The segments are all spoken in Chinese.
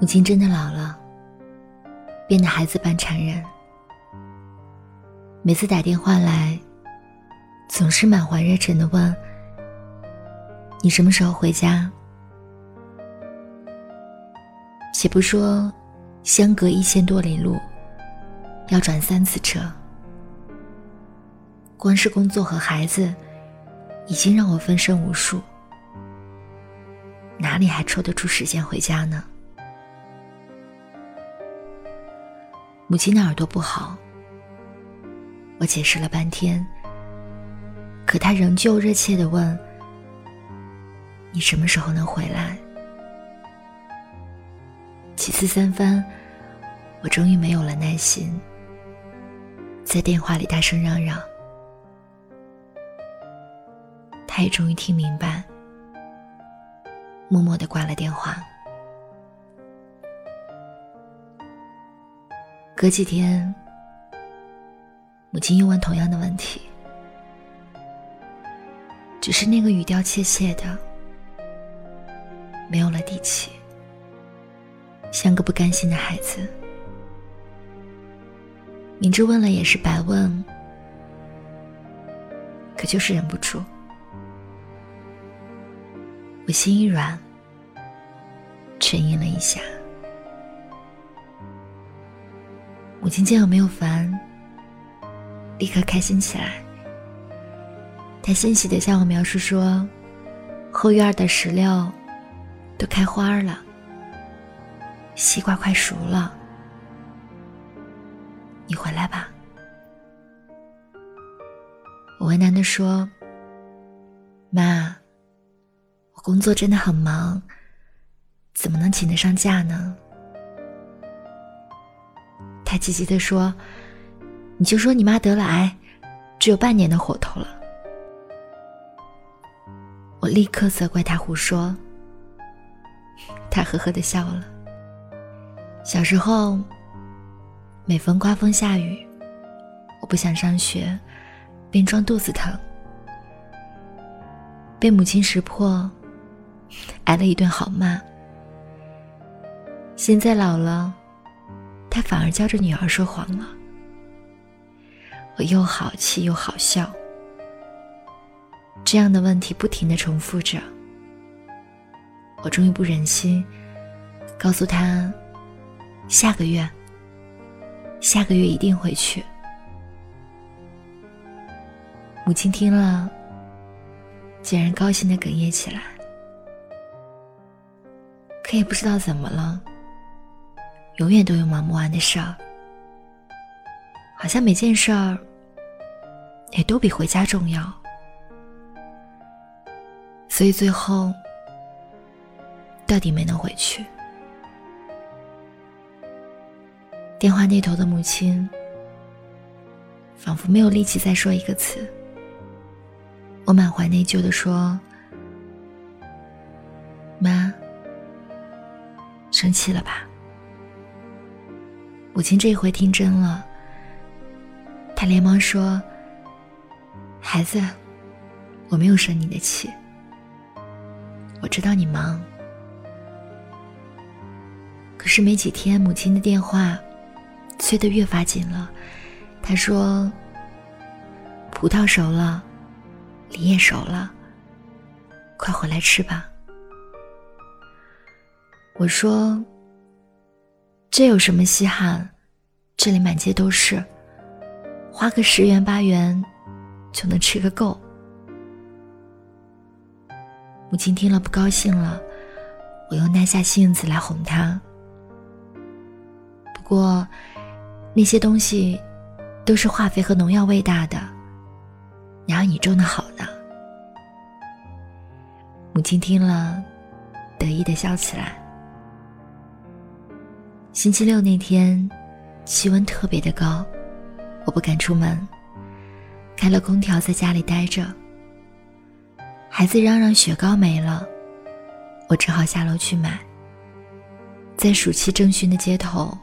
母亲真的老了，变得孩子般残忍。每次打电话来，总是满怀热忱的问：“你什么时候回家？”且不说相隔一千多里路，要转三次车，光是工作和孩子，已经让我分身无术，哪里还抽得出时间回家呢？母亲的耳朵不好，我解释了半天，可她仍旧热切的问：“你什么时候能回来？”几次三番，我终于没有了耐心，在电话里大声嚷嚷。他也终于听明白，默默的挂了电话。隔几天，母亲又问同样的问题，只是那个语调怯怯的，没有了底气，像个不甘心的孩子。明知问了也是白问，可就是忍不住。我心一软，沉吟了一下。母亲见我没有烦，立刻开心起来。她欣喜的向我描述说：“后院的石榴都开花了，西瓜快熟了，你回来吧。”我为难的说：“妈，我工作真的很忙，怎么能请得上假呢？”他急急的说：“你就说你妈得了癌，只有半年的活头了。”我立刻责怪他胡说。他呵呵的笑了。小时候，每逢刮风下雨，我不想上学，便装肚子疼，被母亲识破，挨了一顿好骂。现在老了。他反而教着女儿说谎了，我又好气又好笑。这样的问题不停的重复着，我终于不忍心，告诉他，下个月，下个月一定会去。母亲听了，竟然高兴的哽咽起来，可也不知道怎么了。永远都有忙不完的事儿，好像每件事儿也都比回家重要，所以最后到底没能回去。电话那头的母亲仿佛没有力气再说一个词，我满怀内疚的说：“妈，生气了吧？”母亲这回听真了，她连忙说：“孩子，我没有生你的气，我知道你忙。”可是没几天，母亲的电话催得越发紧了。她说：“葡萄熟了，梨也熟了，快回来吃吧。”我说。这有什么稀罕？这里满街都是，花个十元八元就能吃个够。母亲听了不高兴了，我又耐下性子来哄她。不过那些东西都是化肥和农药喂大的，哪有你种的好呢？母亲听了，得意的笑起来。星期六那天，气温特别的高，我不敢出门，开了空调在家里待着。孩子嚷嚷雪糕没了，我只好下楼去买。在暑气正熏的街头，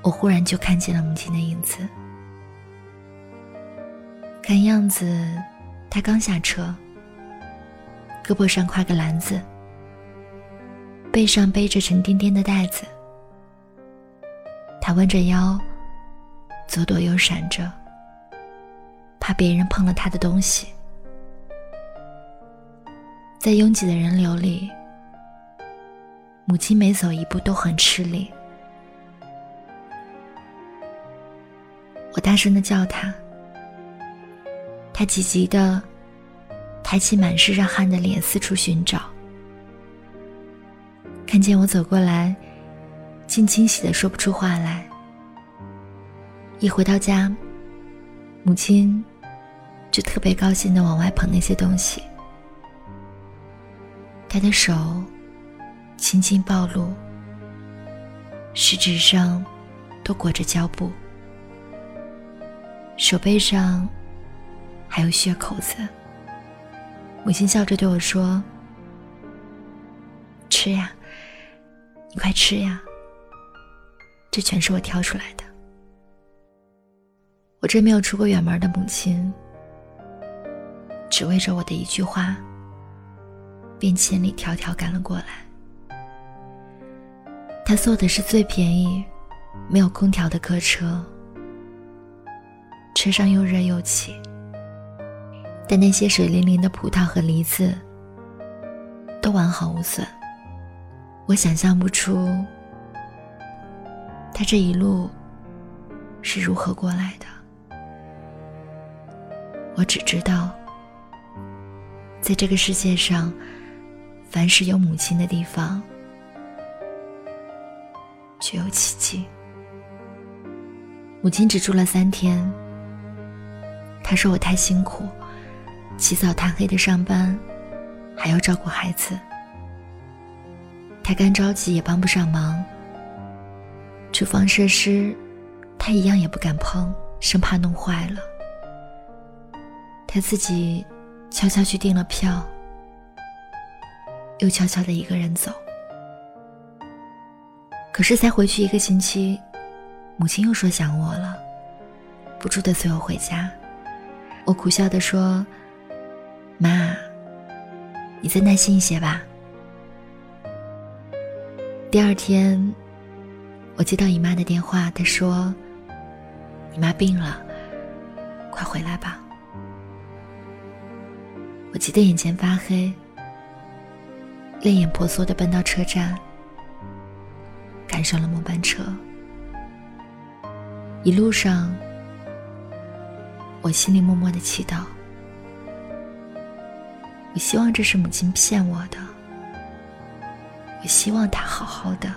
我忽然就看见了母亲的影子。看样子，她刚下车，胳膊上挎个篮子。背上背着沉甸甸的袋子，他弯着腰，左躲右闪着，怕别人碰了他的东西。在拥挤的人流里，母亲每走一步都很吃力。我大声的叫他，他急急的抬起满是热汗的脸四处寻找。见我走过来，竟惊喜的说不出话来。一回到家，母亲就特别高兴的往外捧那些东西。他的手轻轻暴露，食指上都裹着胶布，手背上还有血口子。母亲笑着对我说：“吃呀。”你快吃呀！这全是我挑出来的。我这没有出过远门的母亲，只为着我的一句话，便千里迢迢赶了过来。他坐的是最便宜、没有空调的客车，车上又热又挤，但那些水灵灵的葡萄和梨子都完好无损。我想象不出，他这一路是如何过来的。我只知道，在这个世界上，凡是有母亲的地方，就有奇迹。母亲只住了三天，她说我太辛苦，起早贪黑的上班，还要照顾孩子。他干着急也帮不上忙。厨房设施，他一样也不敢碰，生怕弄坏了。他自己悄悄去订了票，又悄悄的一个人走。可是才回去一个星期，母亲又说想我了，不住的催我回家。我苦笑的说：“妈，你再耐心一些吧。”第二天，我接到姨妈的电话，她说：“你妈病了，快回来吧。”我急得眼前发黑，泪眼婆娑的奔到车站，赶上了末班车。一路上，我心里默默的祈祷，我希望这是母亲骗我的。我希望他好好的，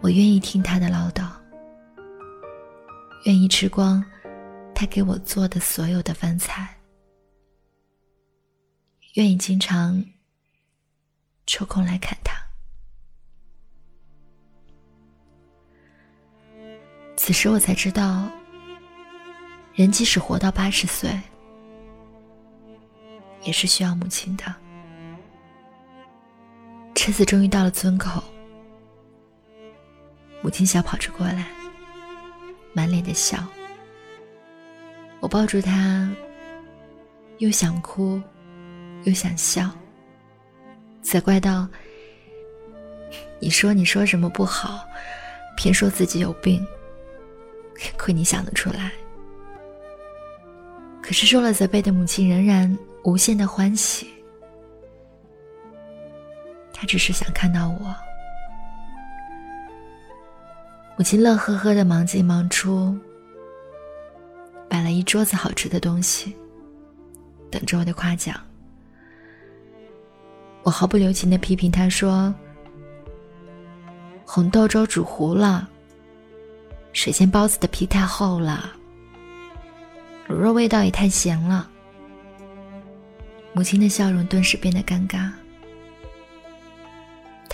我愿意听他的唠叨，愿意吃光他给我做的所有的饭菜，愿意经常抽空来看他。此时我才知道，人即使活到八十岁，也是需要母亲的。车子终于到了村口，母亲小跑着过来，满脸的笑。我抱住她，又想哭，又想笑，责怪道：“你说你说什么不好，偏说自己有病，亏你想得出来。”可是受了责备的母亲仍然无限的欢喜。只是想看到我。母亲乐呵呵的忙进忙出，摆了一桌子好吃的东西，等着我的夸奖。我毫不留情的批评他说：“红豆粥煮糊了，水煎包子的皮太厚了，卤肉味道也太咸了。”母亲的笑容顿时变得尴尬。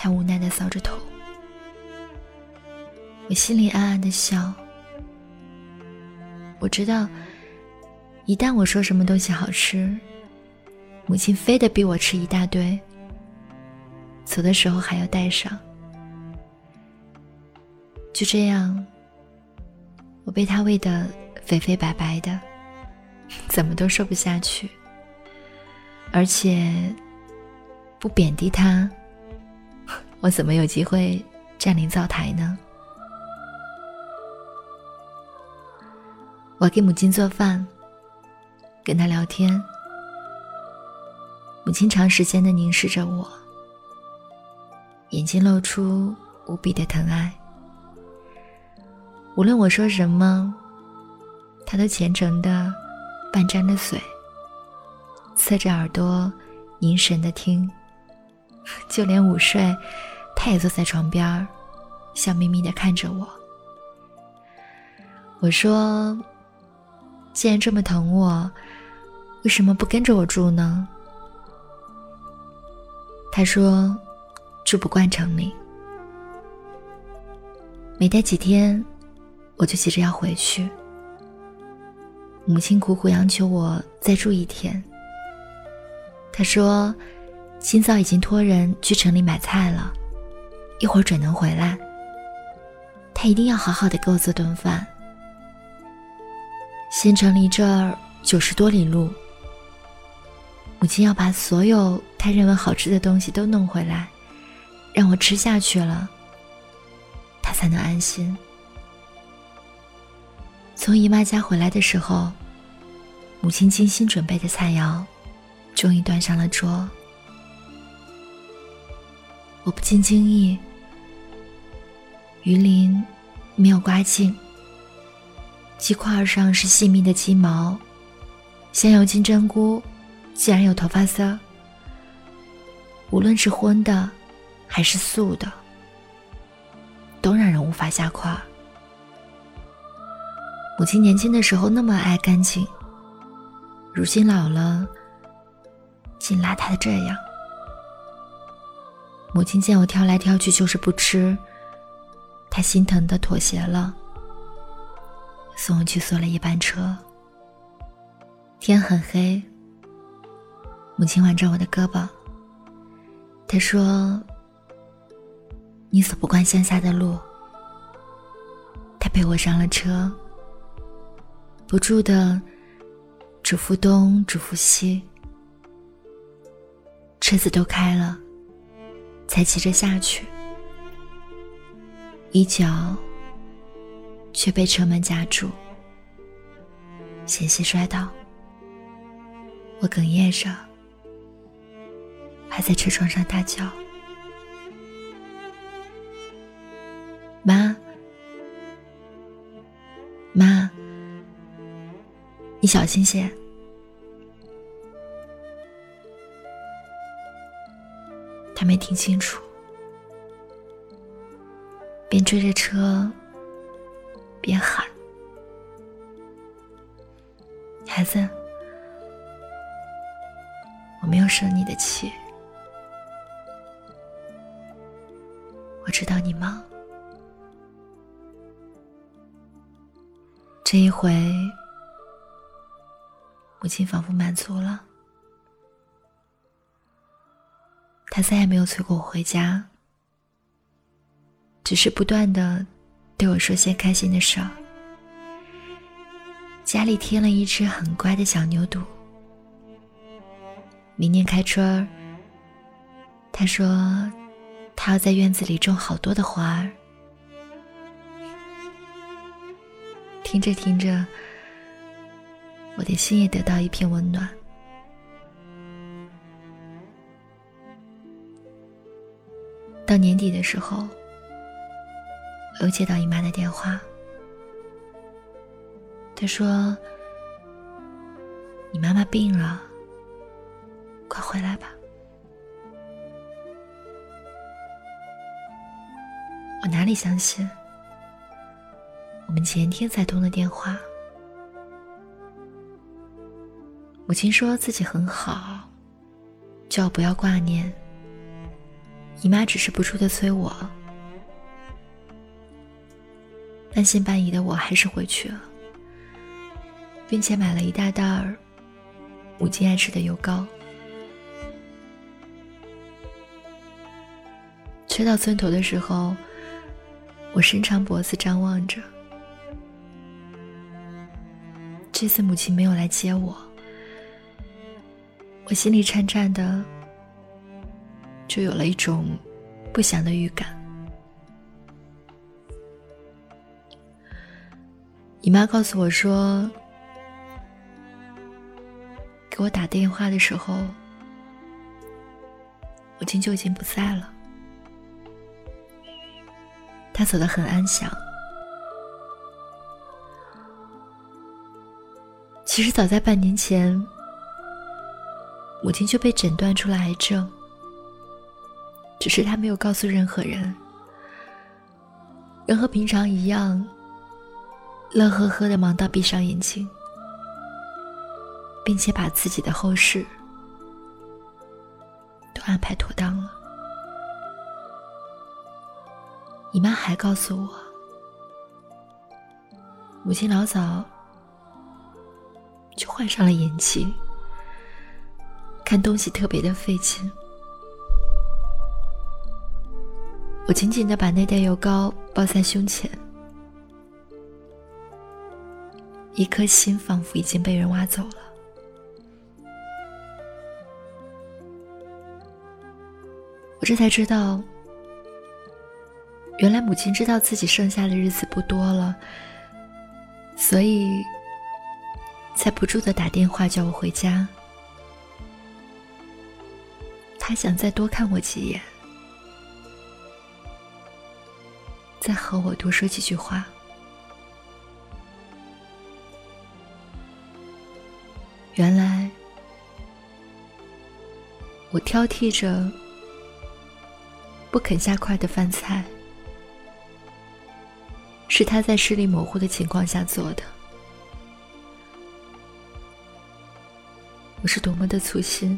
他无奈的搔着头，我心里暗暗的笑。我知道，一旦我说什么东西好吃，母亲非得逼我吃一大堆，走的时候还要带上。就这样，我被他喂得肥肥白白的，怎么都瘦不下去。而且，不贬低他。我怎么有机会占领灶台呢？我给母亲做饭，跟她聊天。母亲长时间的凝视着我，眼睛露出无比的疼爱。无论我说什么，她都虔诚的半张着嘴，侧着耳朵凝神的听。就连午睡，他也坐在床边笑眯眯的看着我。我说：“既然这么疼我，为什么不跟着我住呢？”他说：“住不惯城里，没待几天，我就急着要回去。母亲苦苦央求我再住一天。他说，今早已经托人去城里买菜了，一会儿准能回来。他一定要好好的给我做顿饭。县城离这儿九十多里路。”母亲要把所有她认为好吃的东西都弄回来，让我吃下去了，她才能安心。从姨妈家回来的时候，母亲精心准备的菜肴，终于端上了桌。我不禁惊异，鱼鳞没有刮净，鸡块上是细密的鸡毛，香油金针菇。竟然有头发丝儿，无论是荤的还是素的，都让人无法下筷。母亲年轻的时候那么爱干净，如今老了，竟邋遢的这样。母亲见我挑来挑去就是不吃，她心疼的妥协了，送我去坐了一班车。天很黑。母亲挽着我的胳膊，她说：“你走不惯乡下的路。”她陪我上了车，不住的嘱咐东，嘱咐西。车子都开了，才骑着下去，一脚却被车门夹住，险些摔倒。我哽咽着。还在车窗上大叫：“妈，妈，你小心些。”他没听清楚，边追着车边喊：“孩子，我没有生你的气。”我知道你忙，这一回，母亲仿佛满足了，他再也没有催过我回家，只是不断的对我说些开心的事儿。家里添了一只很乖的小牛犊，明年开春儿，他说。他要在院子里种好多的花儿。听着听着，我的心也得到一片温暖。到年底的时候，我又接到姨妈的电话，她说：“你妈妈病了，快回来吧。”我哪里相信？我们前天才通的电话，母亲说自己很好，叫我不要挂念。姨妈只是不住的催我，半信半疑的我还是回去了，并且买了一大袋儿母亲爱吃的油糕。吹到村头的时候。我伸长脖子张望着，这次母亲没有来接我，我心里颤颤的，就有了一种不祥的预感。姨妈告诉我说，给我打电话的时候，母亲就已经不在了。她走得很安详。其实早在半年前，母亲就被诊断出了癌症，只是他没有告诉任何人，人和平常一样。乐呵呵的忙到闭上眼睛，并且把自己的后事都安排妥当了。姨妈还告诉我，母亲老早就患上了眼疾，看东西特别的费劲。我紧紧的把那袋油膏抱在胸前。一颗心仿佛已经被人挖走了，我这才知道，原来母亲知道自己剩下的日子不多了，所以才不住的打电话叫我回家。他想再多看我几眼，再和我多说几句话。原来，我挑剔着不肯下筷的饭菜，是他在视力模糊的情况下做的。我是多么的粗心！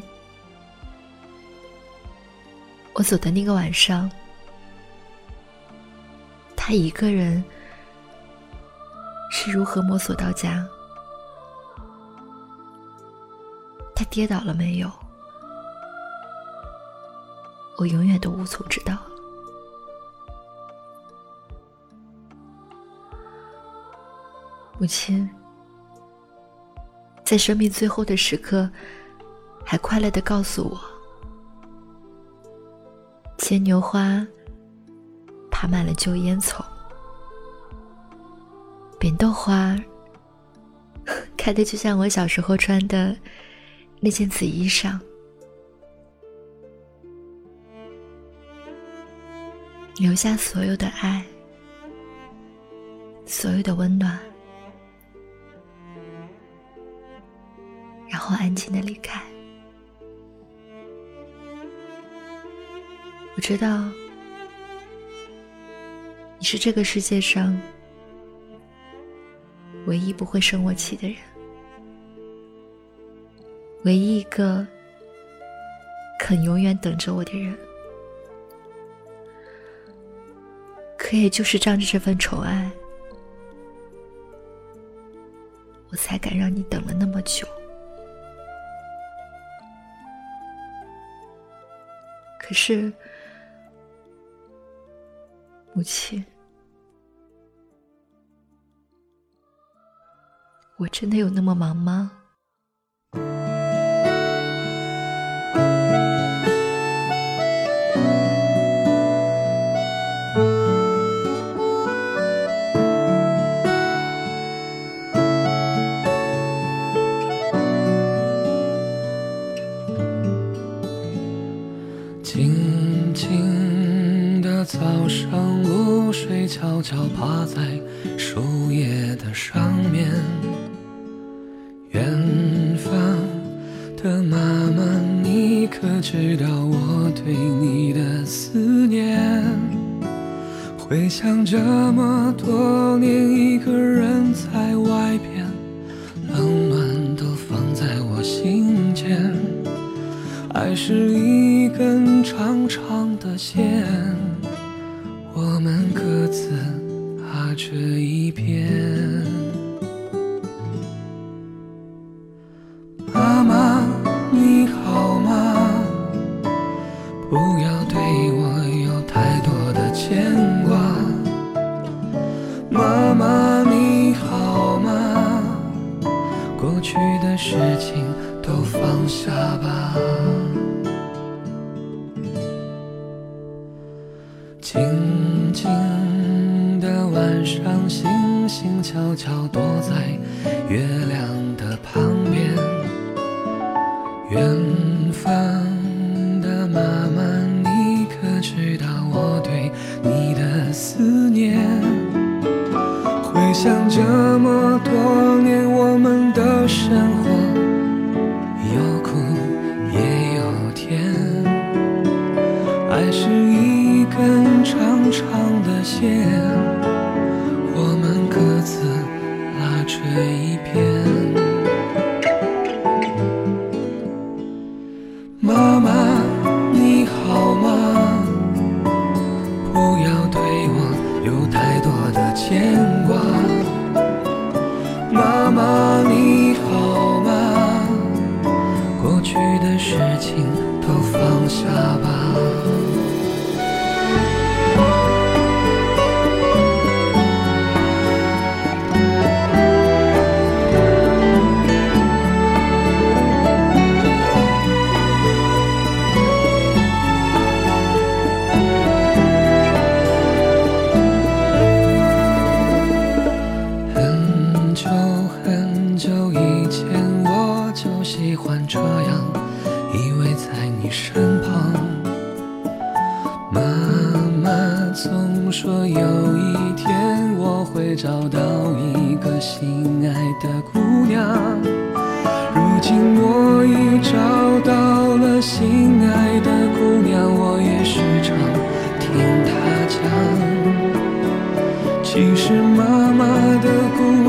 我走的那个晚上，他一个人是如何摸索到家？他跌倒了没有？我永远都无从知道。母亲在生命最后的时刻，还快乐的告诉我：牵牛花爬满了旧烟囱，扁豆花开的就像我小时候穿的。那件紫衣裳，留下所有的爱，所有的温暖，然后安静的离开。我知道，你是这个世界上唯一不会生我气的人。唯一一个肯永远等着我的人，可也就是仗着这份宠爱，我才敢让你等了那么久。可是，母亲，我真的有那么忙吗？悄趴在树叶的上面，远方的妈妈，你可知道我对你的思念？回想这么多年，一个人在外边，冷暖都放在我心间。爱是一根长长的线。这一边思念回想这么多年。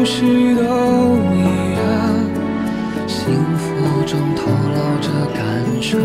事都一样幸福中透露着感伤